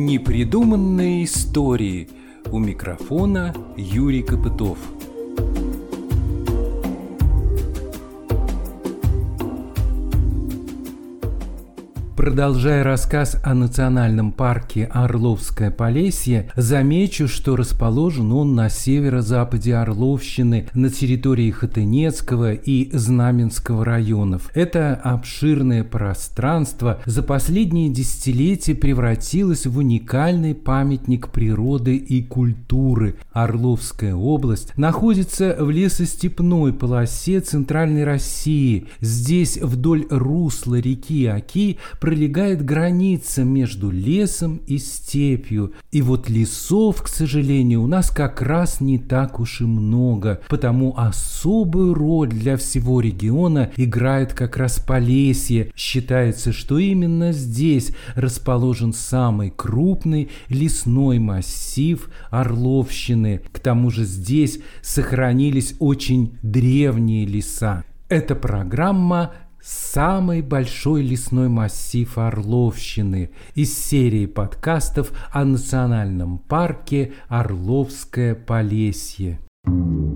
Непридуманные истории. У микрофона Юрий Копытов. Продолжая рассказ о национальном парке Орловское Полесье, замечу, что расположен он на северо-западе Орловщины, на территории Хотынецкого и Знаменского районов. Это обширное пространство за последние десятилетия превратилось в уникальный памятник природы и культуры. Орловская область находится в лесостепной полосе Центральной России. Здесь вдоль русла реки Оки пролегает граница между лесом и степью. И вот лесов, к сожалению, у нас как раз не так уж и много, потому особую роль для всего региона играет как раз Полесье. Считается, что именно здесь расположен самый крупный лесной массив Орловщины. К тому же здесь сохранились очень древние леса. Эта программа самый большой лесной массив Орловщины из серии подкастов о национальном парке Орловское Полесье. На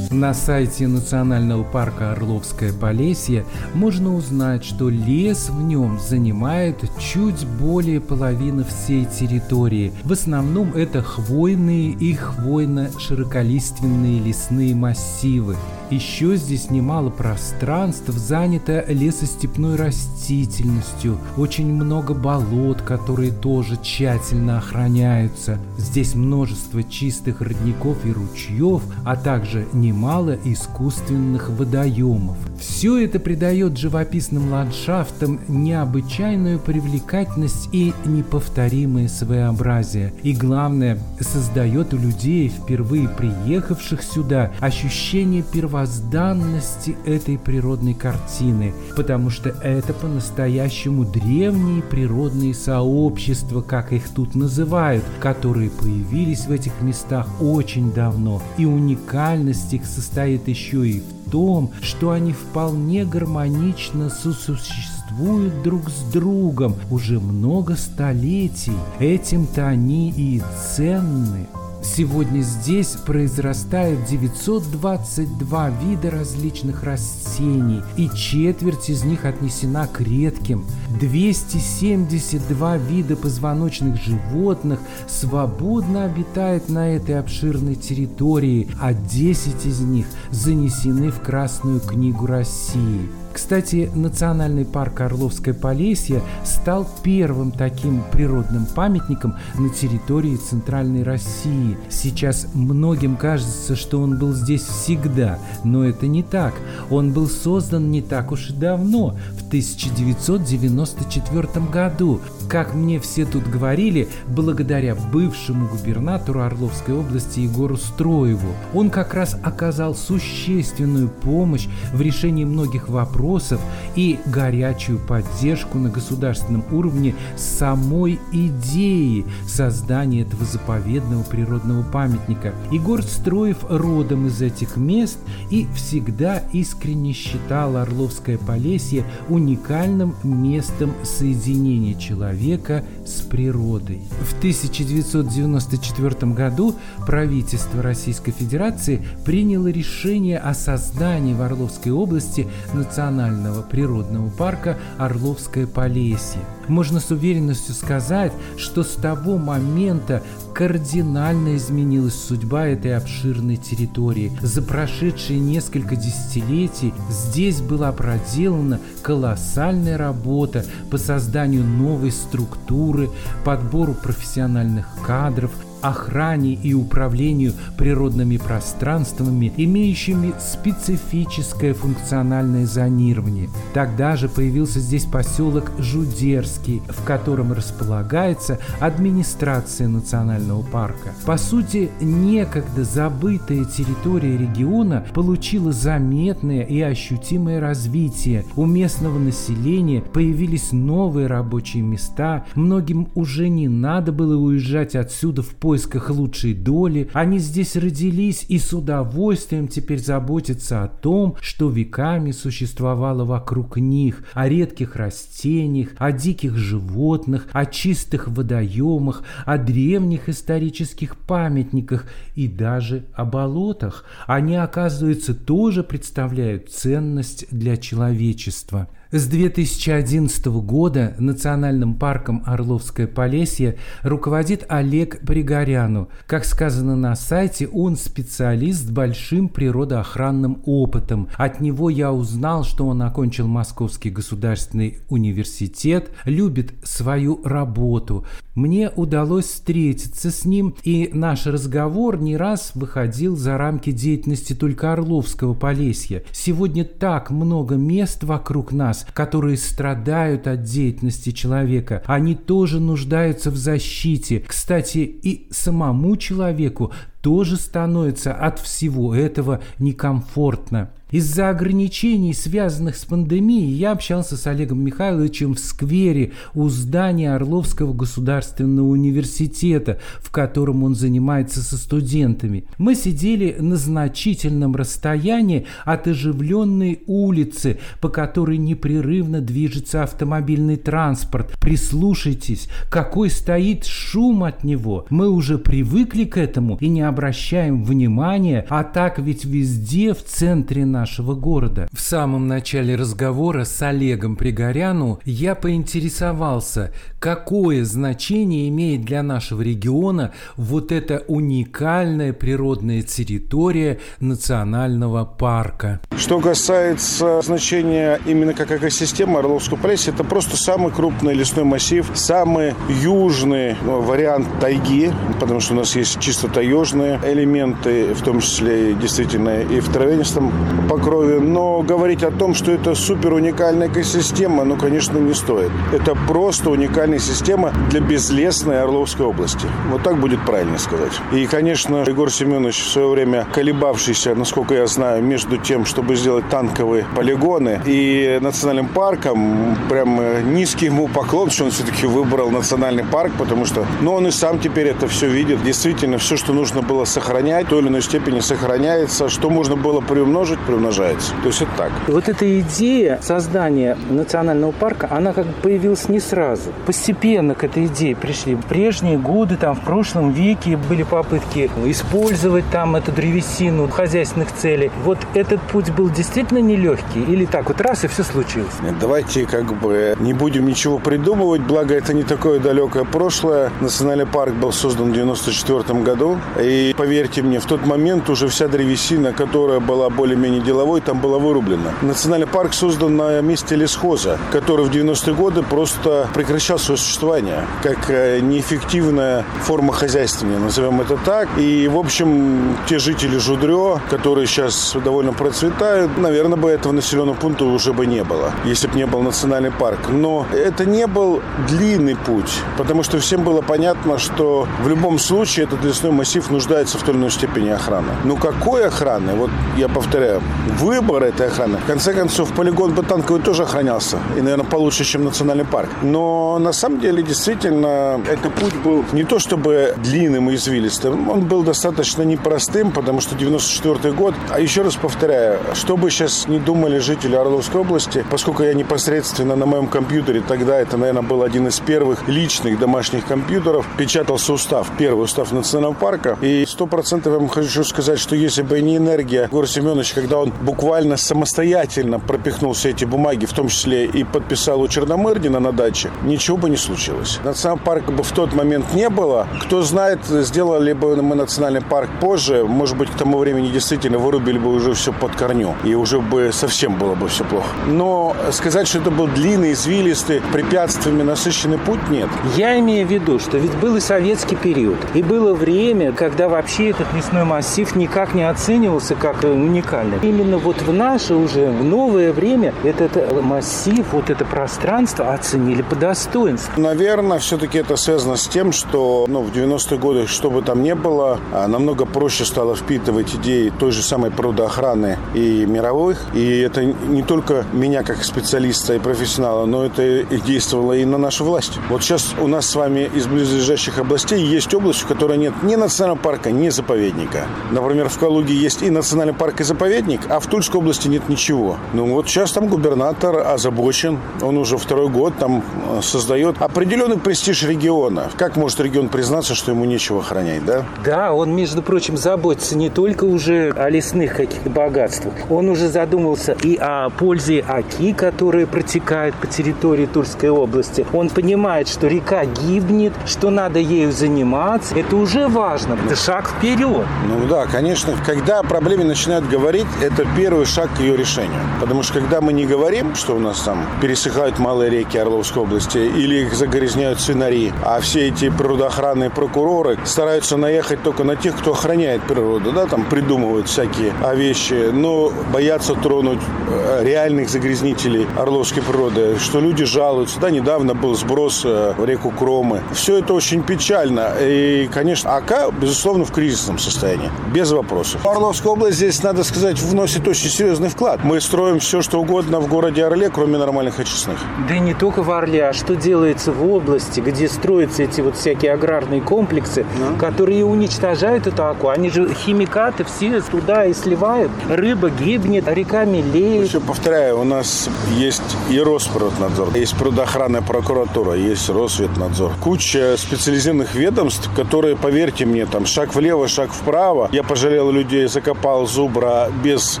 сайте Национального парка Орловское Полесье можно узнать, что лес в нем занимает чуть более половины всей территории. В основном это хвойные и хвойно-широколиственные лесные массивы. Еще здесь немало пространств занято лесостепной растительностью, очень много болот, которые тоже тщательно охраняются. Здесь множество чистых родников и ручьев, а также немало искусственных водоемов. Все это придает живописным ландшафтам необычайную привлекательность и неповторимое своеобразие. И главное, создает у людей, впервые приехавших сюда, ощущение первого первозданности этой природной картины, потому что это по-настоящему древние природные сообщества, как их тут называют, которые появились в этих местах очень давно. И уникальность их состоит еще и в том, что они вполне гармонично сосуществуют друг с другом уже много столетий. Этим-то они и ценны. Сегодня здесь произрастает 922 вида различных растений, и четверть из них отнесена к редким. 272 вида позвоночных животных свободно обитает на этой обширной территории, а 10 из них занесены в Красную книгу России. Кстати, национальный парк Орловское Полесье стал первым таким природным памятником на территории Центральной России. Сейчас многим кажется, что он был здесь всегда, но это не так. Он был создан не так уж и давно, в 1994 году. Как мне все тут говорили, благодаря бывшему губернатору Орловской области Егору Строеву. Он как раз оказал существенную помощь в решении многих вопросов вопросов и горячую поддержку на государственном уровне самой идеи создания этого заповедного природного памятника. Егор Строев родом из этих мест и всегда искренне считал Орловское Полесье уникальным местом соединения человека с природой. В 1994 году правительство Российской Федерации приняло решение о создании в Орловской области национального природного парка Орловское Полесье. Можно с уверенностью сказать, что с того момента кардинально изменилась судьба этой обширной территории. За прошедшие несколько десятилетий здесь была проделана колоссальная работа по созданию новой структуры, подбору профессиональных кадров, охране и управлению природными пространствами, имеющими специфическое функциональное зонирование. Тогда же появился здесь поселок Жудерский, в котором располагается администрация национального парка. По сути, некогда забытая территория региона получила заметное и ощутимое развитие. У местного населения появились новые рабочие места, многим уже не надо было уезжать отсюда в поисках лучшей доли, они здесь родились и с удовольствием теперь заботятся о том, что веками существовало вокруг них, о редких растениях, о диких животных, о чистых водоемах, о древних исторических памятниках и даже о болотах. Они, оказывается, тоже представляют ценность для человечества. С 2011 года Национальным парком Орловское Полесье руководит Олег Пригоряну. Как сказано на сайте, он специалист с большим природоохранным опытом. От него я узнал, что он окончил Московский государственный университет, любит свою работу. Мне удалось встретиться с ним, и наш разговор не раз выходил за рамки деятельности только Орловского Полесья. Сегодня так много мест вокруг нас, которые страдают от деятельности человека. Они тоже нуждаются в защите. Кстати, и самому человеку тоже становится от всего этого некомфортно. Из-за ограничений, связанных с пандемией, я общался с Олегом Михайловичем в сквере у здания Орловского государственного университета, в котором он занимается со студентами. Мы сидели на значительном расстоянии от оживленной улицы, по которой непрерывно движется автомобильный транспорт. Прислушайтесь, какой стоит шум от него. Мы уже привыкли к этому и не обращаем внимания, а так ведь везде в центре нашего города. В самом начале разговора с Олегом Пригоряну я поинтересовался, какое значение имеет для нашего региона вот эта уникальная природная территория национального парка. Что касается значения именно как экосистемы Орловского пресса, это просто самый крупный лесной массив, самый южный ну, вариант тайги, потому что у нас есть чисто таежные элементы, в том числе действительно и в травянистом покрове. Но говорить о том, что это супер уникальная экосистема, ну, конечно, не стоит. Это просто уникальная система для безлесной Орловской области. Вот так будет правильно сказать. И, конечно, Егор Семенович в свое время колебавшийся, насколько я знаю, между тем, чтобы сделать танковые полигоны и национальным парком, прям низкий ему поклон, что он все-таки выбрал национальный парк, потому что, ну, он и сам теперь это все видит. Действительно, все, что нужно было сохранять, в той или иной степени сохраняется. Что можно было приумножить, приумножается. То есть это так. Вот эта идея создания национального парка, она как бы появилась не сразу. Постепенно к этой идее пришли. В прежние годы, там, в прошлом веке были попытки использовать там эту древесину хозяйственных целей. Вот этот путь был действительно нелегкий? Или так вот раз и все случилось? Нет, давайте как бы не будем ничего придумывать, благо это не такое далекое прошлое. Национальный парк был создан в 94 году. И поверьте мне, в тот момент уже вся древесина, которая была более-менее деловой, там была вырублена. Национальный парк создан на месте лесхоза, который в 90-е годы просто прекращал свое существование как э, неэффективная форма хозяйствования, назовем это так. И, в общем, те жители Жудрё, которые сейчас довольно процветают, наверное, бы этого населенного пункта уже бы не было, если бы не был национальный парк. Но это не был длинный путь, потому что всем было понятно, что в любом случае этот лесной массив нуждается в той или иной степени охраны. Но какой охраны? Вот я повторяю, выбор этой охраны. В конце концов, полигон Бытанковый тоже охранялся. И, наверное, получше, чем национальный парк. Но на самом деле, действительно, этот путь был не то чтобы длинным и извилистым. Он был достаточно непростым, потому что 94 год. А еще раз повторяю, что бы сейчас не думали жители Орловской области, поскольку я непосредственно на моем компьютере, тогда это, наверное, был один из первых личных домашних компьютеров, печатался устав, первый устав национального парка. И Сто процентов я вам хочу сказать, что если бы не энергия Гора Семеновича, когда он буквально самостоятельно пропихнул все эти бумаги, в том числе и подписал у Черномырдина на даче, ничего бы не случилось. Национального парка бы в тот момент не было. Кто знает, сделали бы мы национальный парк позже, может быть, к тому времени действительно вырубили бы уже все под корню. И уже бы совсем было бы все плохо. Но сказать, что это был длинный, извилистый, препятствиями насыщенный путь, нет. Я имею в виду, что ведь был и советский период. И было время, когда вообще этот лесной массив никак не оценивался как уникальный. Именно вот в наше уже, в новое время этот массив, вот это пространство оценили по достоинству. Наверное, все-таки это связано с тем, что ну, в 90-е годы, что бы там ни было, а, намного проще стало впитывать идеи той же самой природоохраны и мировых. И это не только меня как специалиста и профессионала, но это и действовало и на нашу власть. Вот сейчас у нас с вами из близлежащих областей есть область, в которой нет ни национального парка, ни заповедника. Например, в Калуге есть и национальный парк, и заповедник, а в Тульской области нет ничего. Ну вот сейчас там губернатор озабочен, он уже второй год там э, создает определенный престиж региона. Как может регион признаться, что ему нечего охранять, да? Да, он, между прочим, заботится не только уже о лесных каких-то богатствах, он уже задумался и о пользе оки, которые протекают по территории Тульской области. Он понимает, что река гибнет, что надо ею заниматься. Это уже важно. Это шаг вперед. Ну да, конечно. Когда о проблеме начинают говорить, это первый шаг к ее решению. Потому что когда мы не говорим, что у нас там пересыхают малые реки Орловской области или их загрязняют свинари, а все эти природоохранные прокуроры стараются наехать только на тех, кто охраняет природу, да, там придумывают всякие вещи, но боятся тронуть э, реальных загрязнителей Орловской природы, что люди жалуются. Да, недавно был сброс э, в реку Кромы. Все это очень печально. И, конечно, АК, безусловно, в кризисном состоянии. Без вопросов. Орловская область здесь, надо сказать, вносит очень серьезный вклад. Мы строим все, что угодно в городе Орле, кроме нормальных очистных. Да и не только в Орле, а что делается в области, где строятся эти вот всякие аграрные комплексы, да. которые уничтожают эту аку. Они же химикаты все туда и сливают. Рыба гибнет, река мелеет. Еще повторяю, у нас есть и Росприроднадзор, есть природоохранная прокуратура, есть Росветнадзор. Куча специализированных ведомств, которые, поверьте мне, там шаг влево, шаг вправо. Я пожалел людей, закопал зубра без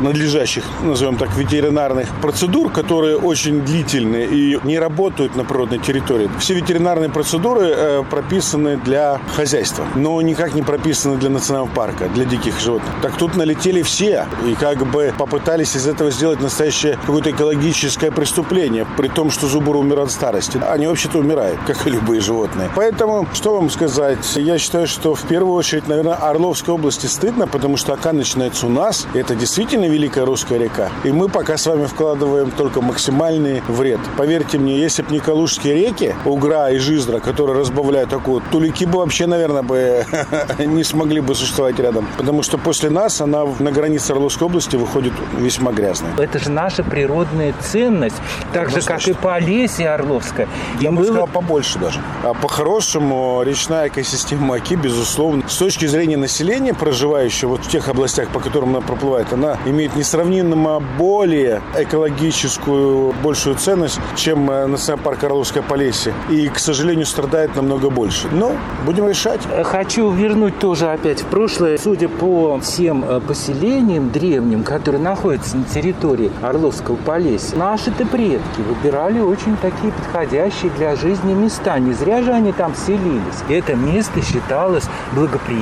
надлежащих, назовем так, ветеринарных процедур, которые очень длительные и не работают на природной территории. Все ветеринарные процедуры э, прописаны для хозяйства, но никак не прописаны для национального парка, для диких животных. Так тут налетели все и как бы попытались из этого сделать настоящее какое-то экологическое преступление, при том, что зубр умер от старости. Они вообще-то умирают, как и любые животные. Поэтому, что вам сказать? Я считаю, что в первую очередь, наверное, Орловской области стыдно, потому что Ака начинается у нас. Это действительно великая русская река. И мы пока с вами вкладываем только максимальный вред. Поверьте мне, если бы не Калужские реки, Угра и Жиздра, которые разбавляют такую, тулики бы вообще, наверное, бы не смогли бы существовать рядом. Потому что после нас она на границе Орловской области выходит весьма грязной. Это же наша природная ценность. Так же, как и Полесье Орловская. Я бы сказал, побольше даже. А по-хорошему, речная экосистема Оки, безусловно, с точки зрения населения, проживающего вот в тех областях, по которым она проплывает, она имеет несравнимо более экологическую, большую ценность, чем э, национальный парк Орловская Полесье. И, к сожалению, страдает намного больше. Но будем решать. Хочу вернуть тоже опять в прошлое. Судя по всем э, поселениям древним, которые находятся на территории Орловского Полесья, наши-то предки выбирали очень такие подходящие для жизни места. Не зря же они там селились. Это место считалось благоприятным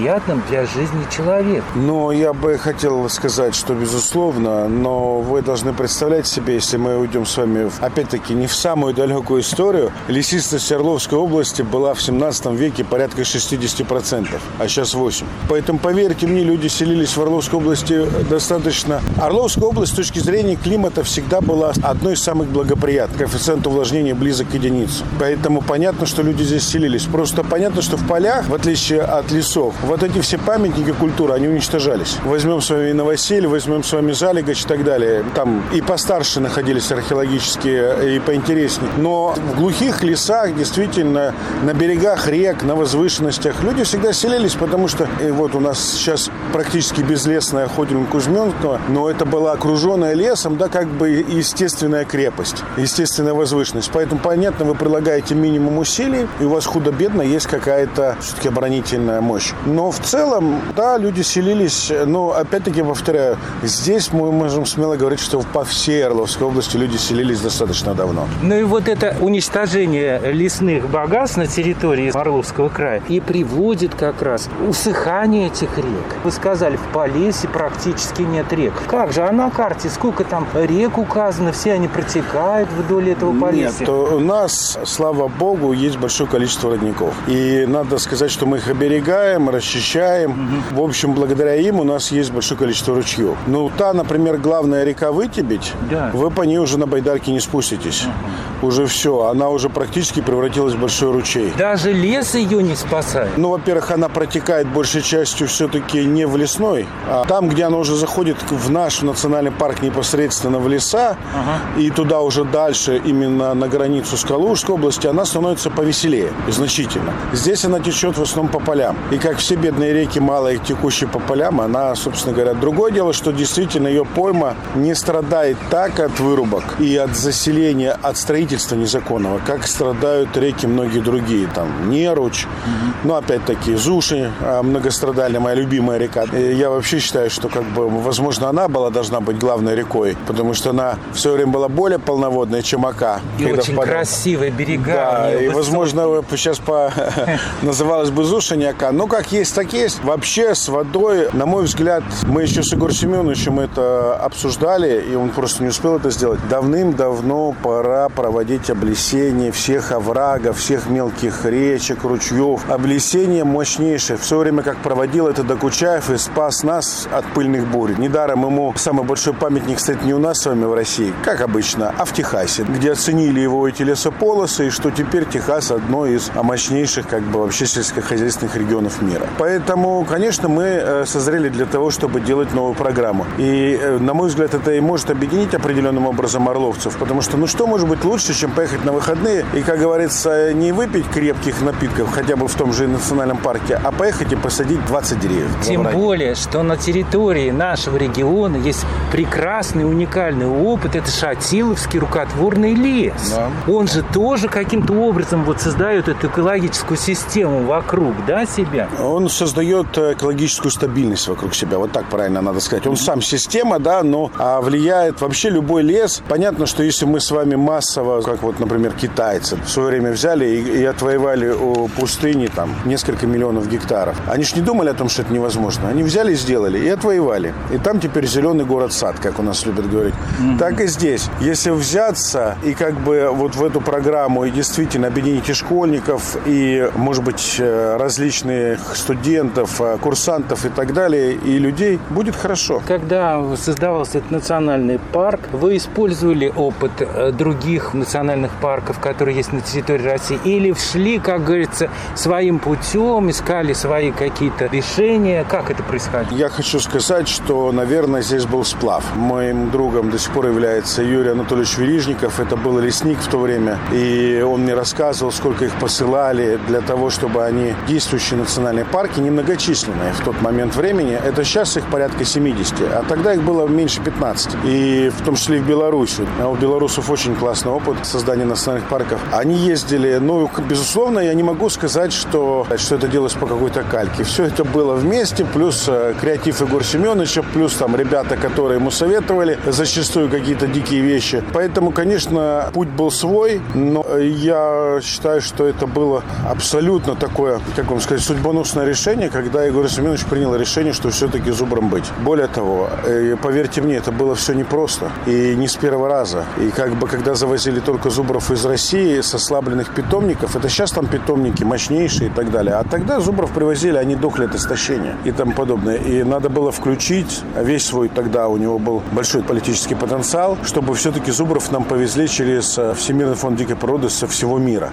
для жизни человека. Но я бы хотел сказать, что безусловно, но вы должны представлять себе, если мы уйдем с вами, опять-таки, не в самую далекую историю, лесистость Орловской области была в 17 веке порядка 60%, а сейчас 8%. Поэтому, поверьте мне, люди селились в Орловской области достаточно. Орловская область с точки зрения климата всегда была одной из самых благоприятных. Коэффициент увлажнения близок к единице. Поэтому понятно, что люди здесь селились. Просто понятно, что в полях, в отличие от лесов, вот эти все памятники культуры, они уничтожались. Возьмем с вами Новоселье, возьмем с вами Залигач и так далее. Там и постарше находились археологические, и поинтереснее. Но в глухих лесах, действительно, на берегах рек, на возвышенностях люди всегда селились, потому что и вот у нас сейчас практически безлесная ходим Кузьменского, но это была окруженная лесом, да, как бы естественная крепость, естественная возвышенность. Поэтому, понятно, вы прилагаете минимум усилий, и у вас худо-бедно есть какая-то все-таки оборонительная мощь. Но в целом, да, люди селились, но опять-таки повторяю, здесь мы можем смело говорить, что по всей Орловской области люди селились достаточно давно. Ну и вот это уничтожение лесных богатств на территории Орловского края и приводит как раз усыхание этих рек. Вы сказали, в Полесе практически нет рек. Как же, а на карте сколько там рек указано, все они протекают вдоль этого Полесья? Нет, у нас, слава богу, есть большое количество родников. И надо сказать, что мы их оберегаем, расчищаем. Угу. В общем, благодаря им у нас есть большое количество ручьев. Ну, та, например, главная река Вытебедь, да. вы по ней уже на байдарке не спуститесь. Угу. Уже все, она уже практически превратилась в большой ручей. Даже лес ее не спасает? Ну, во-первых, она протекает большей частью все-таки не в лесной, а там, где она уже заходит в наш национальный парк непосредственно в леса, ага. и туда уже дальше, именно на границу с Калужской области, она становится повеселее, значительно. Здесь она течет в основном по полям. И как все бедные реки, малые, текущие по полям, она, собственно говоря, другое дело, что действительно ее пойма не страдает так от вырубок и от заселения, от строительства незаконного, как страдают реки многие другие. Там Неруч, угу. ну, опять-таки, Зуши, а, многострадальная, моя любимая река. Я вообще считаю, что, как бы, возможно, она была должна быть главной рекой, потому что она в свое время была более полноводная, чем Ака. И очень впадала. красивые берега. Да, и, возможно, сейчас по... называлась бы Зуша, не Ака. Ну, как есть, так есть. Вообще, с водой, на мой взгляд, мы еще с Егором Семеновичем это обсуждали, и он просто не успел это сделать. Давным-давно пора проводить облесение всех оврагов, всех мелких речек, ручьев. Облесение мощнейшее. Все время, как проводил это Докучаев и спас нас от пыльных бурь. Недаром ему самый большой памятник стоит не у нас с вами в России, как обычно, а в Техасе, где оценили его эти лесополосы, и что теперь Техас одно из мощнейших как бы вообще сельскохозяйственных регионов мира. Поэтому, конечно, мы э, созрели для того, чтобы делать новую программу. И, э, на мой взгляд, это и может объединить определенным образом орловцев, потому что, ну что может быть лучше, чем поехать на выходные и, как говорится, не выпить крепких напитков, хотя бы в том же национальном парке, а поехать и посадить 20 деревьев. Тем более, что на территории нашего региона есть прекрасный, уникальный опыт. Это Шатиловский рукотворный лес. Да. Он же тоже каким-то образом вот создает эту экологическую систему вокруг, да, себя? Он создает экологическую стабильность вокруг себя. Вот так правильно надо сказать. Он сам система, да, но а влияет вообще любой лес. Понятно, что если мы с вами массово, как вот, например, китайцы, в свое время взяли и, и отвоевали у пустыни там несколько миллионов гектаров. Они же не думали о том, что это невозможно. Они взяли и сделали, и отвоевали. И там теперь зеленый город-сад, как у нас любят говорить. Mm-hmm. Так и здесь. Если взяться и как бы вот в эту программу и действительно объединить и школьников, и, может быть, э, различных студентов, э, курсантов и так далее, и людей, будет хорошо. Когда создавался этот национальный парк, вы использовали опыт э, других национальных парков, которые есть на территории России, или шли, как говорится, своим путем, искали свои какие-то решения? Как это происходило? Я хочу сказать, что, наверное, здесь был сплав. Моим другом до сих пор является Юрий Анатольевич Верижников. Это был лесник в то время. И он мне рассказывал, сколько их посылали для того, чтобы они, действующие национальные парки, немногочисленные в тот момент времени, это сейчас их порядка 70, а тогда их было меньше 15. И в том числе и в Беларуси. А у белорусов очень классный опыт создания национальных парков. Они ездили, ну, безусловно, я не могу сказать, что, что это делалось по какой-то кальке. Все это было вместе, плюс э, креатив Егор Семеновича, плюс там ребята, которые ему советовали зачастую какие-то дикие вещи. Поэтому, конечно, путь был свой, но я считаю, что это было абсолютно такое, как вам сказать, судьбоносное решение, когда Егор Семенович принял решение, что все-таки зубром быть. Более того, э, поверьте мне, это было все непросто и не с первого раза. И как бы, когда завозили только зубров из России с ослабленных питомников, это сейчас там питомники мощнейшие и так далее, а тогда зубров привозили, они дохли от истощения и тому подобное. И надо было включить весь свой, тогда у него был большой политический потенциал, чтобы все-таки зубров нам повезли через э, Всемирный фонд дикой природы со всего мира.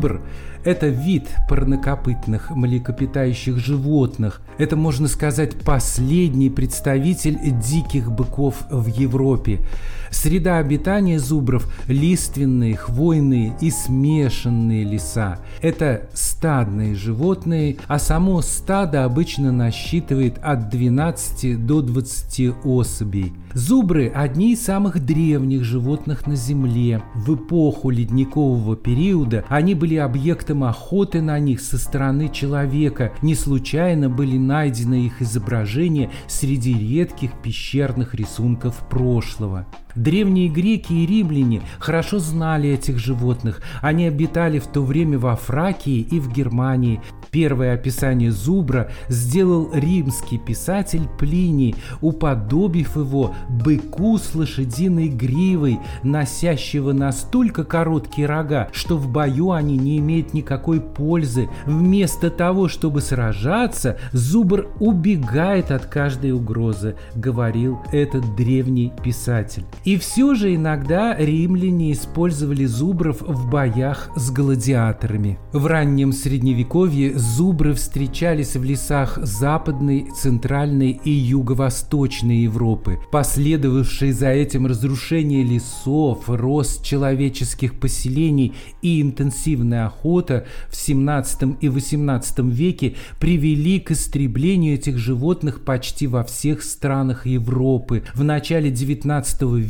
Зубр – это вид парнокопытных млекопитающих животных. Это, можно сказать, последний представитель диких быков в Европе. Среда обитания зубров – лиственные, хвойные и смешанные леса. Это стадные животные, а само стадо обычно насчитывает от 12 до 20 особей. Зубры – одни из самых древних животных на Земле. В эпоху ледникового периода они были объектом охоты на них со стороны человека. Не случайно были найдены их изображения среди редких пещерных рисунков прошлого. Древние греки и римляне хорошо знали этих животных. Они обитали в то время во Фракии и в Германии. Первое описание зубра сделал римский писатель Плиний, уподобив его быку с лошадиной гривой, носящего настолько короткие рога, что в бою они не имеют никакой пользы. Вместо того, чтобы сражаться, зубр убегает от каждой угрозы, говорил этот древний писатель. Все же иногда римляне использовали зубров в боях с гладиаторами. В раннем средневековье зубры встречались в лесах Западной, Центральной и Юго-Восточной Европы. Последовавшие за этим разрушение лесов, рост человеческих поселений и интенсивная охота в 17 и 18 веке привели к истреблению этих животных почти во всех странах Европы. В начале 19 века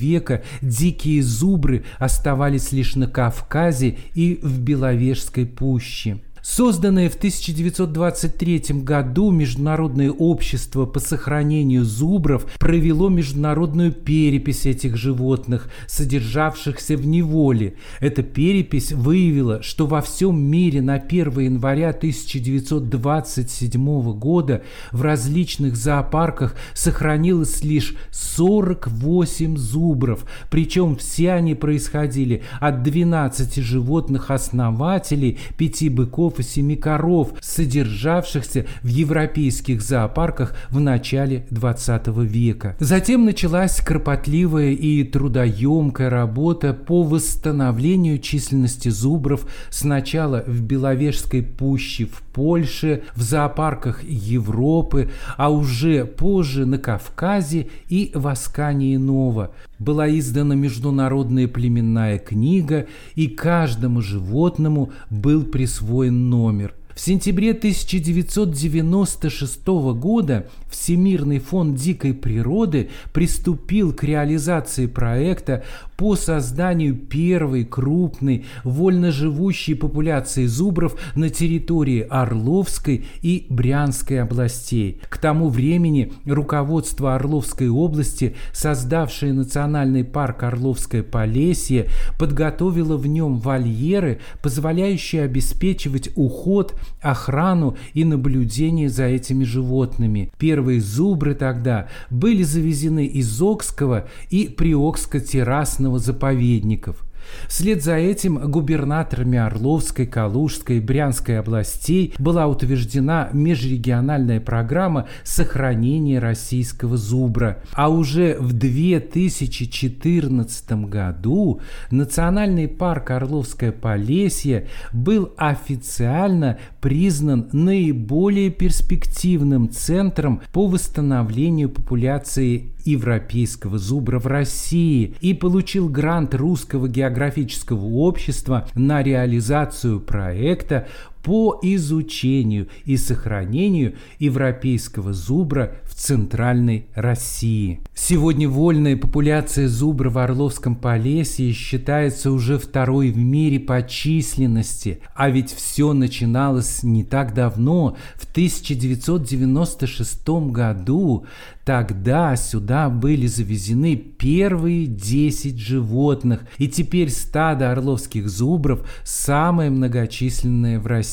дикие зубры оставались лишь на Кавказе и в Беловежской пуще. Созданное в 1923 году Международное общество по сохранению зубров провело международную перепись этих животных, содержавшихся в неволе. Эта перепись выявила, что во всем мире на 1 января 1927 года в различных зоопарках сохранилось лишь 48 зубров, причем все они происходили от 12 животных-основателей, 5 быков быков и семи коров, содержавшихся в европейских зоопарках в начале 20 века. Затем началась кропотливая и трудоемкая работа по восстановлению численности зубров сначала в Беловежской пуще в Польше, в зоопарках Европы, а уже позже на Кавказе и в Аскании Нова. Была издана международная племенная книга, и каждому животному был присвоен номер. В сентябре 1996 года Всемирный фонд дикой природы приступил к реализации проекта по созданию первой крупной вольноживущей популяции зубров на территории Орловской и Брянской областей. К тому времени руководство Орловской области, создавшее национальный парк Орловское Полесье, подготовило в нем вольеры, позволяющие обеспечивать уход охрану и наблюдение за этими животными. Первые зубры тогда были завезены из Окского и Приокско-террасного заповедников – Вслед за этим губернаторами Орловской, Калужской и Брянской областей была утверждена межрегиональная программа сохранения российского зубра. А уже в 2014 году Национальный парк Орловское Полесье был официально признан наиболее перспективным центром по восстановлению популяции европейского зубра в России и получил грант Русского географического общества на реализацию проекта по изучению и сохранению европейского зубра в Центральной России. Сегодня вольная популяция зубра в Орловском Полесье считается уже второй в мире по численности, а ведь все начиналось не так давно, в 1996 году. Тогда сюда были завезены первые 10 животных, и теперь стадо орловских зубров самое многочисленное в России.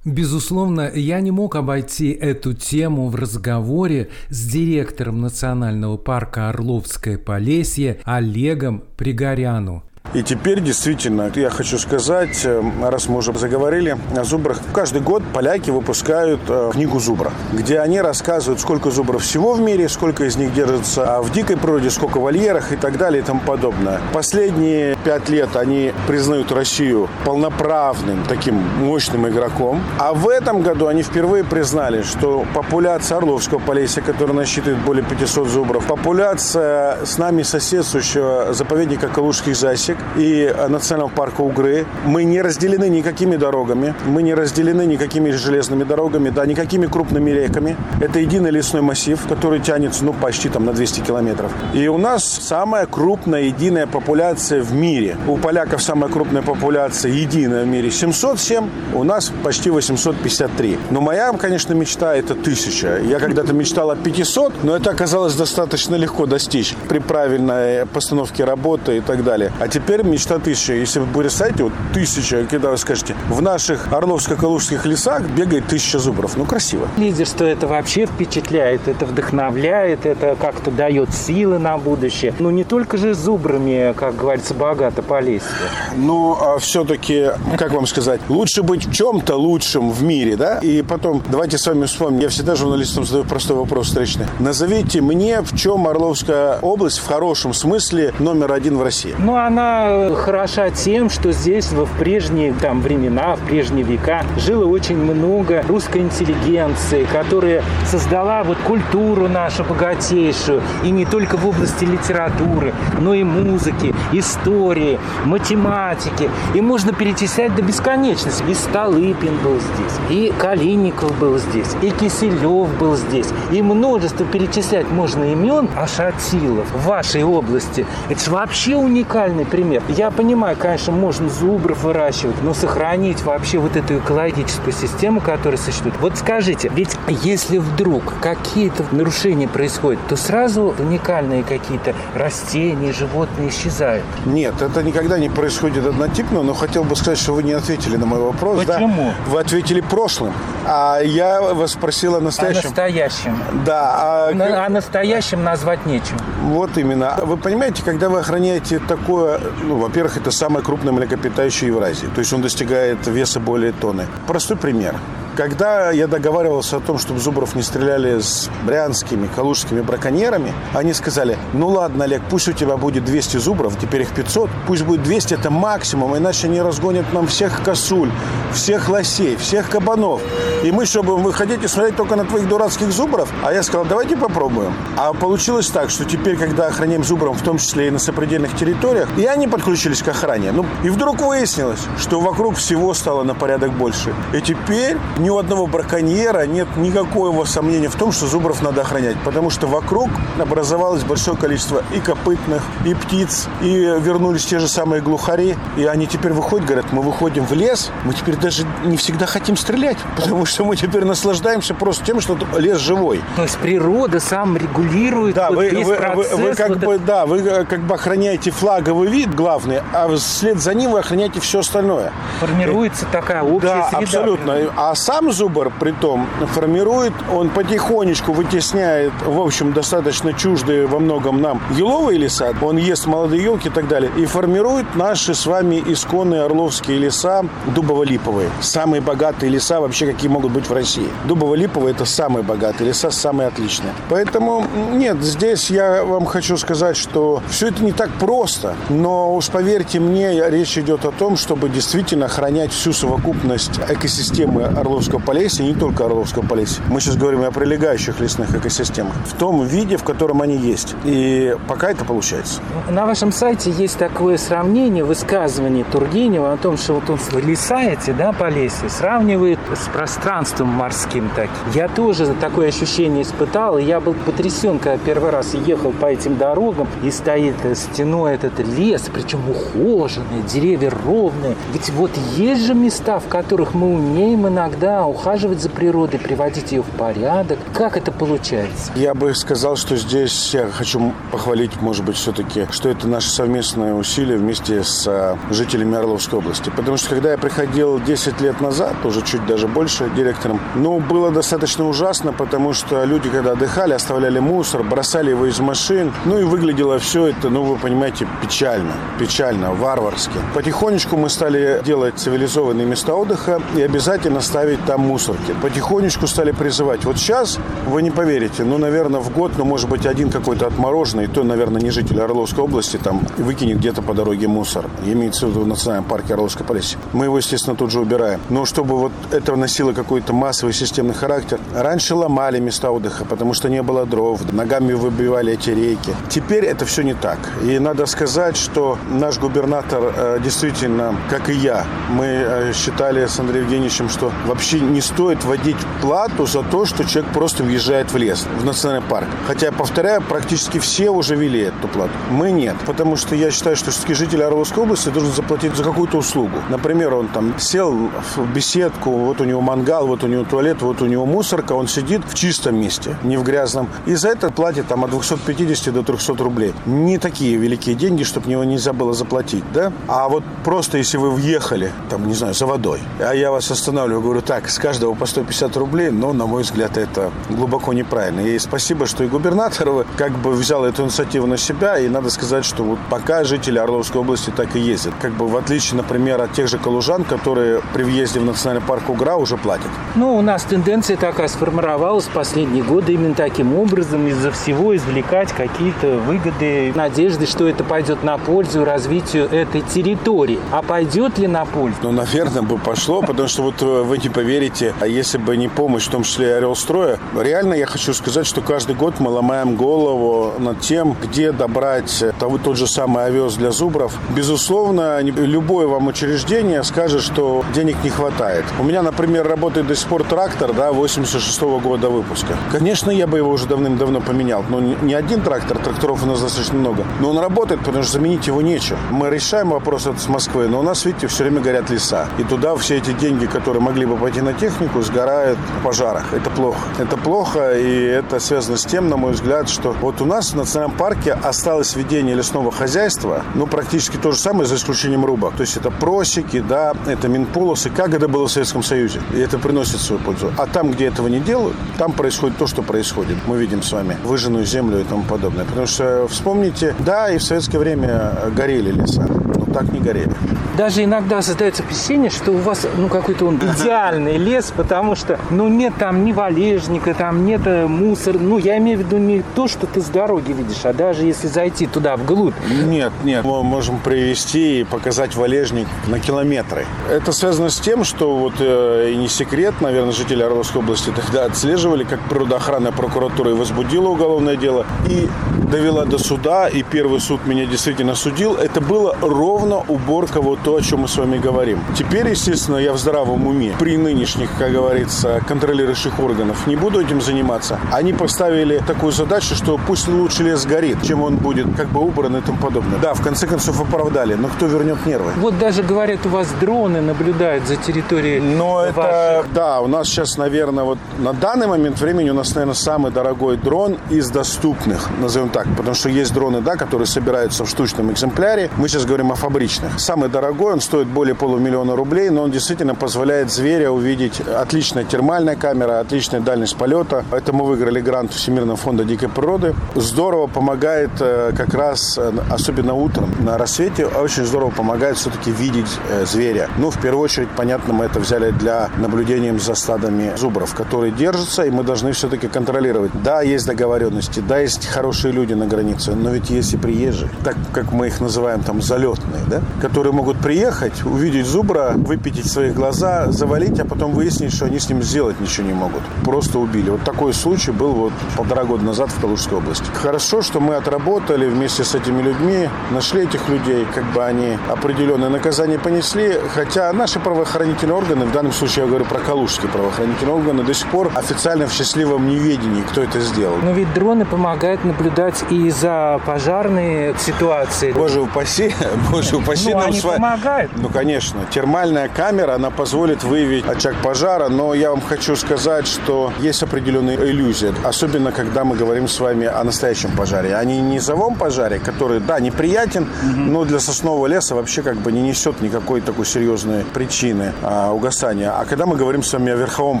Безусловно, я не мог обойти эту тему в разговоре с директором Национального парка Орловское Полесье Олегом Пригоряну. И теперь действительно, я хочу сказать, э, раз мы уже заговорили о зубрах, каждый год поляки выпускают э, книгу зубра, где они рассказывают, сколько зубров всего в мире, сколько из них держится в дикой природе, сколько в вольерах и так далее и тому подобное. Последние пять лет они признают Россию полноправным таким мощным игроком. А в этом году они впервые признали, что популяция Орловского полесья, которая насчитывает более 500 зубров, популяция с нами соседствующего заповедника Калужских засек и национального парка Угры, мы не разделены никакими дорогами, мы не разделены никакими железными дорогами, да, никакими крупными реками. Это единый лесной массив, который тянется, ну, почти там на 200 километров. И у нас самая крупная единая популяция в мире. У поляков самая крупная популяция единая в мире 707, у нас почти 853. Но моя, конечно, мечта это тысяча. Я когда-то мечтал о 500, но это оказалось достаточно легко достичь при правильной постановке работы и так далее. А теперь мечта тысяча. Если вы представите, вот тысяча, когда вы скажете, в наших Орловско-Калужских лесах бегает тысяча зубров. Ну, красиво. Лидерство это вообще впечатляет, это вдохновляет, это как-то дает силы на будущее. Ну, не только же зубрами, как говорится, богато Полесье. Ну, а все-таки, как вам сказать, лучше быть в чем-то лучшим в мире, да? И потом, давайте с вами вспомним, я всегда журналистам задаю простой вопрос встречный. Назовите мне, в чем Орловская область в хорошем смысле номер один в России? Ну, она хороша тем, что здесь в прежние там времена, в прежние века жило очень много русской интеллигенции, которая создала вот культуру нашу богатейшую, и не только в области литературы, но и музыки, истории, математики. И можно перечислять до бесконечности. И Столыпин был здесь, и Калиников был здесь, и Киселев был здесь. И множество перечислять можно имен, а Шатилов в вашей области. Это же вообще уникальный пример. Я понимаю, конечно, можно зубров выращивать, но сохранить вообще вот эту экологическую систему, которая существует. Вот скажите, ведь если вдруг какие-то нарушения происходят, то сразу уникальные какие-то растения, животные исчезают. Нет, это никогда не происходит однотипно, но хотел бы сказать, что вы не ответили на мой вопрос. Почему? Да? Вы ответили прошлым. А я вас спросил о настоящем. О настоящем. Да. А... О настоящем назвать нечем. Вот именно. Вы понимаете, когда вы охраняете такое, ну, во-первых, это самое крупное млекопитающее Евразии. То есть он достигает веса более тонны. Простой пример. Когда я договаривался о том, чтобы Зубров не стреляли с брянскими, калужскими браконьерами, они сказали, ну ладно, Олег, пусть у тебя будет 200 Зубров, теперь их 500, пусть будет 200, это максимум, иначе они разгонят нам всех косуль, всех лосей, всех кабанов. И мы, чтобы выходить и смотреть только на твоих дурацких Зубров, а я сказал, давайте попробуем. А получилось так, что теперь, когда охраняем Зубров, в том числе и на сопредельных территориях, и они подключились к охране. Ну, и вдруг выяснилось, что вокруг всего стало на порядок больше. И теперь ни у одного браконьера нет никакого сомнения в том, что зубров надо охранять, потому что вокруг образовалось большое количество и копытных, и птиц, и вернулись те же самые глухари, и они теперь выходят, говорят, мы выходим в лес, мы теперь даже не всегда хотим стрелять, потому что мы теперь наслаждаемся просто тем, что лес живой. То есть природа сам регулирует да, вот вы, весь вы, процесс. Вы, вы как вот бы, это... да, вы э, как бы охраняете флаговый вид главный, а вслед за ним вы охраняете все остальное. Формируется такая общая да, среда. абсолютно. А сам зубр, при том, формирует, он потихонечку вытесняет, в общем, достаточно чуждые во многом нам еловые леса, он ест молодые елки и так далее, и формирует наши с вами исконные орловские леса дубово-липовые. Самые богатые леса вообще, какие могут быть в России. Дубово-липовые – это самые богатые леса, самые отличные. Поэтому, нет, здесь я вам хочу сказать, что все это не так просто, но уж поверьте мне, речь идет о том, чтобы действительно охранять всю совокупность экосистемы Орловского Полесья, не только Орловского Полесья. Мы сейчас говорим о прилегающих лесных экосистемах. В том виде, в котором они есть. И пока это получается. На вашем сайте есть такое сравнение, высказывание Тургенева о том, что вот он леса эти, да, Полесья, сравнивает с пространством морским так. Я тоже такое ощущение испытал, и я был потрясен, когда первый раз ехал по этим дорогам, и стоит стеной этот лес, причем ухоженный, деревья ровные. Ведь вот есть же места, в которых мы умеем иногда вода, ухаживать за природой, приводить ее в порядок. Как это получается? Я бы сказал, что здесь я хочу похвалить, может быть, все-таки, что это наше совместное усилие вместе с а, жителями Орловской области. Потому что когда я приходил 10 лет назад, уже чуть даже больше директором, ну, было достаточно ужасно, потому что люди, когда отдыхали, оставляли мусор, бросали его из машин. Ну и выглядело все это, ну, вы понимаете, печально. Печально, варварски. Потихонечку мы стали делать цивилизованные места отдыха и обязательно ставить там мусорки. Потихонечку стали призывать. Вот сейчас, вы не поверите, ну, наверное, в год, ну, может быть, один какой-то отмороженный, то, наверное, не житель Орловской области, там, выкинет где-то по дороге мусор. Имеется в виду в национальном парке Орловской Полесье. Мы его, естественно, тут же убираем. Но чтобы вот это носило какой-то массовый системный характер, раньше ломали места отдыха, потому что не было дров, ногами выбивали эти рейки. Теперь это все не так. И надо сказать, что наш губернатор э, действительно, как и я, мы э, считали с Андреем Евгеньевичем, что вообще не стоит вводить плату за то, что человек просто въезжает в лес, в национальный парк. Хотя, повторяю, практически все уже ввели эту плату. Мы нет. Потому что я считаю, что все-таки житель Орловской области должен заплатить за какую-то услугу. Например, он там сел в беседку, вот у него мангал, вот у него туалет, вот у него мусорка, он сидит в чистом месте, не в грязном. И за это платит там от 250 до 300 рублей. Не такие великие деньги, чтобы него нельзя было заплатить, да? А вот просто если вы въехали, там, не знаю, за водой, а я вас останавливаю, говорю, так, с каждого по 150 рублей, но, на мой взгляд, это глубоко неправильно. И спасибо, что и губернатор как бы взял эту инициативу на себя, и надо сказать, что вот пока жители Орловской области так и ездят. Как бы в отличие, например, от тех же калужан, которые при въезде в национальный парк Угра уже платят. Ну, у нас тенденция такая сформировалась в последние годы именно таким образом, из-за всего извлекать какие-то выгоды, надежды, что это пойдет на пользу развитию этой территории. А пойдет ли на пользу? Ну, наверное, бы пошло, потому что вот э, вы не поверите, а если бы не помощь, в том числе и Орелстроя, реально я хочу сказать, что каждый год мы ломаем голову над тем, где добрать того, тот же самый овес для зубров. Безусловно, любое вам учреждение скажет, что денег не хватает. У меня, например, работает до сих пор трактор, да, 86 -го года выпуска. Конечно, я бы его уже давным-давно поменял, но не один трактор, тракторов у нас достаточно много. Но он работает, потому что заменить его нечем. Мы решаем вопрос с Москвы, но у нас, видите, все время горят леса. И туда все эти деньги, которые могли бы пойти на технику, сгорают в пожарах. Это плохо. Это плохо, и это связано с тем, на мой взгляд, что вот у нас в национальном парке осталось ведение лесного хозяйства, ну, практически то же самое, за исключением рубок. То есть это просеки, да, это минполосы, как это было в Советском Союзе. И это приносит свою пользу. А там, где этого не делают, там происходит то, что происходит. Мы видим с вами выжженную землю и тому подобное. Потому что, вспомните, да, и в советское время горели леса так не горели. Даже иногда создается впечатление, что у вас ну, какой-то он идеальный лес, потому что ну, нет там ни валежника, там нет э, мусора. Ну, я имею в виду не то, что ты с дороги видишь, а даже если зайти туда вглубь. Нет, нет. Мы можем привести и показать валежник на километры. Это связано с тем, что вот э, и не секрет, наверное, жители Орловской области тогда отслеживали, как природоохранная прокуратура и возбудила уголовное дело и довела до суда, и первый суд меня действительно судил. Это было ровно ровно уборка вот то, о чем мы с вами говорим. Теперь, естественно, я в здравом уме. При нынешних, как говорится, контролирующих органов не буду этим заниматься. Они поставили такую задачу, что пусть лучше лес горит, чем он будет как бы убран и тому подобное. Да, в конце концов оправдали, но кто вернет нервы? Вот даже говорят, у вас дроны наблюдают за территорией Но вашей. это, да, у нас сейчас, наверное, вот на данный момент времени у нас, наверное, самый дорогой дрон из доступных, назовем так, потому что есть дроны, да, которые собираются в штучном экземпляре. Мы сейчас говорим о фабричных. Самый дорогой, он стоит более полумиллиона рублей, но он действительно позволяет зверя увидеть отличная термальная камера, отличная дальность полета. Это мы выиграли грант Всемирного фонда дикой природы. Здорово помогает э, как раз, э, особенно утром, на рассвете, очень здорово помогает все-таки видеть э, зверя. Ну, в первую очередь, понятно, мы это взяли для наблюдения за стадами зубров, которые держатся, и мы должны все-таки контролировать. Да, есть договоренности, да, есть хорошие люди на границе, но ведь есть и приезжие, так как мы их называем там залетные да, которые могут приехать, увидеть зубра, выпятить свои глаза, завалить, а потом выяснить, что они с ним сделать ничего не могут. Просто убили. Вот такой случай был вот полтора года назад в Калужской области. Хорошо, что мы отработали вместе с этими людьми, нашли этих людей, как бы они определенное наказание понесли, хотя наши правоохранительные органы, в данном случае я говорю про калужские правоохранительные органы, до сих пор официально в счастливом неведении, кто это сделал. Но ведь дроны помогают наблюдать и за пожарные ситуации. Боже упаси, боже Господи, упаси ну, нам они с вами. помогают. Ну, конечно. Термальная камера, она позволит выявить очаг пожара, но я вам хочу сказать, что есть определенные иллюзии, особенно когда мы говорим с вами о настоящем пожаре, а не низовом пожаре, который, да, неприятен, угу. но для соснового леса вообще как бы не несет никакой такой серьезной причины а, угасания. А когда мы говорим с вами о верховом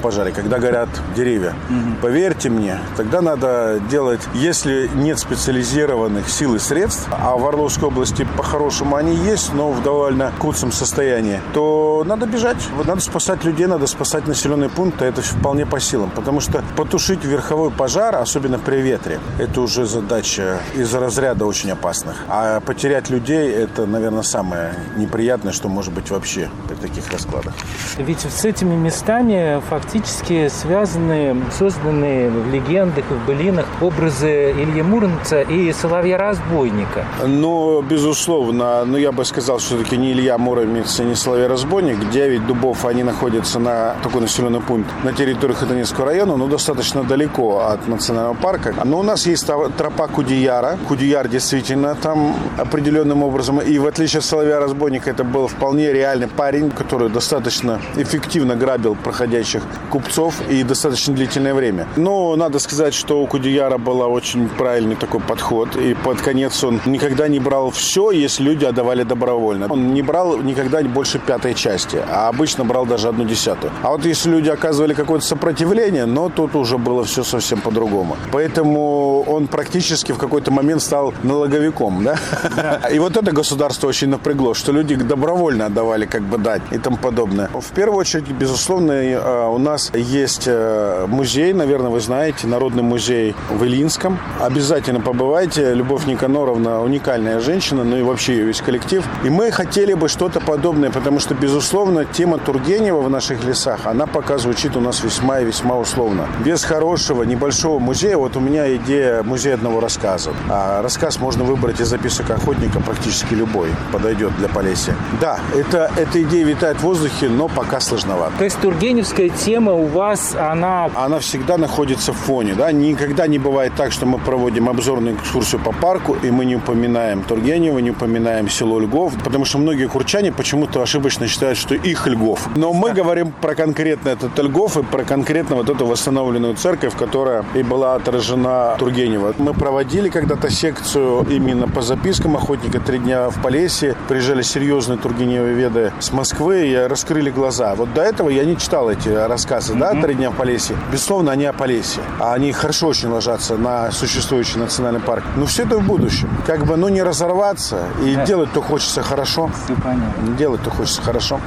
пожаре, когда горят деревья, угу. поверьте мне, тогда надо делать, если нет специализированных сил и средств, а в Орловской области по-хорошему они есть, но в довольно куцом состоянии, то надо бежать, надо спасать людей, надо спасать населенные пункты, это вполне по силам, потому что потушить верховой пожар, особенно при ветре, это уже задача из разряда очень опасных. А потерять людей, это, наверное, самое неприятное, что может быть вообще при таких раскладах. Ведь с этими местами фактически связаны, созданы в легендах и в былинах образы Ильи Муромца и Соловья-разбойника. Ну, безусловно. Но я бы сказал, что все-таки не Илья Муромец и не Соловья-разбойник. Девять дубов, они находятся на такой населенный пункт на территории Хотанинского района, но достаточно далеко от национального парка. Но у нас есть тропа Кудияра. Кудияр действительно там определенным образом. И в отличие от Соловья-разбойника, это был вполне реальный парень, который достаточно эффективно грабил проходящих купцов и достаточно длительное время. Но надо сказать, что у Кудияра был очень правильный такой подход. И под конец он никогда не брал все, если люди отдавали добровольно. Он не брал никогда больше пятой части, а обычно брал даже одну десятую. А вот если люди оказывали какое-то сопротивление, но тут уже было все совсем по-другому. Поэтому он практически в какой-то момент стал налоговиком, да? да. И вот это государство очень напрягло, что люди добровольно отдавали как бы дать и тому подобное. В первую очередь, безусловно, э, у нас есть э, музей, наверное, вы знаете, Народный музей в Илинском. Обязательно побывайте. Любовь Никаноровна уникальная женщина, ну и вообще весь коллектив. И мы хотели бы что-то подобное, потому что, безусловно, тема Тургенева в наших лесах, она пока звучит у нас весьма и весьма условно. Без хорошего небольшого музея, вот у меня идея музея одного рассказа. А рассказ можно выбрать из записок охотника практически любой, подойдет для Полесья. Да, это, эта идея витает в воздухе, но пока сложновато. То есть тургеневская тема у вас, она... Она всегда находится в фоне, да, никогда не бывает так, что мы проводим обзорную экскурсию по парку, и мы не упоминаем Тургенева, не упоминаем село Льгов, потому что многие курчане почему-то ошибочно считают, что их Льгов. Но мы говорим про конкретно этот Льгов и про конкретно вот эту восстановленную церковь, которая и была отражена Тургенева. Мы проводили когда-то секцию именно по запискам охотника «Три дня в Полесье». Приезжали серьезные тургеневоведы с Москвы и раскрыли глаза. Вот до этого я не читал эти рассказы, mm-hmm. да, «Три дня в Полесье». Безусловно, они о Полесье. А они хорошо очень ложатся на существующий национальный парк. Но все это в будущем. Как бы, ну, не разорваться и да. делать то хочется хорошо. Все понятно. Делать то хочется хорошо.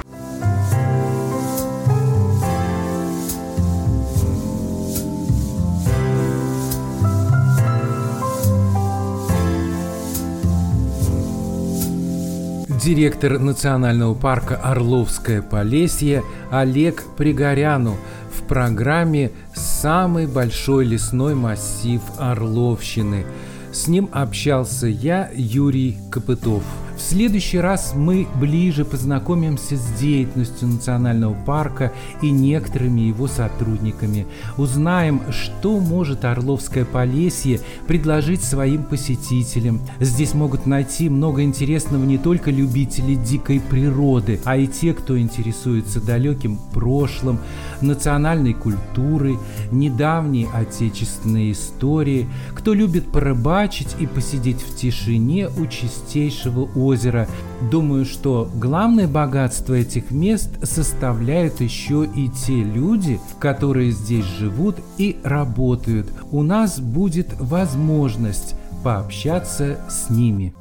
директор национального парка Орловское Полесье Олег Пригоряну в программе «Самый большой лесной массив Орловщины». С ним общался я, Юрий Копытов. В следующий раз мы ближе познакомимся с деятельностью национального парка и некоторыми его сотрудниками. Узнаем, что может Орловское Полесье предложить своим посетителям. Здесь могут найти много интересного не только любители дикой природы, а и те, кто интересуется далеким прошлым, национальной культурой, недавней отечественной историей, кто любит порыбачить и посидеть в тишине у чистейшего озера. Думаю, что главное богатство этих мест составляют еще и те люди, которые здесь живут и работают. У нас будет возможность пообщаться с ними.